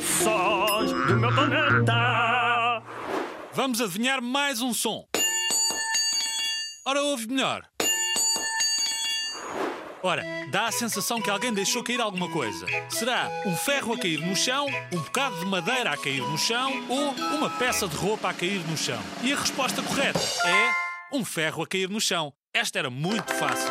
Sons do meu planeta. Vamos adivinhar mais um som. Ora, ouve melhor. Ora, dá a sensação que alguém deixou cair alguma coisa. Será um ferro a cair no chão, um bocado de madeira a cair no chão ou uma peça de roupa a cair no chão? E a resposta correta é um ferro a cair no chão. Esta era muito fácil.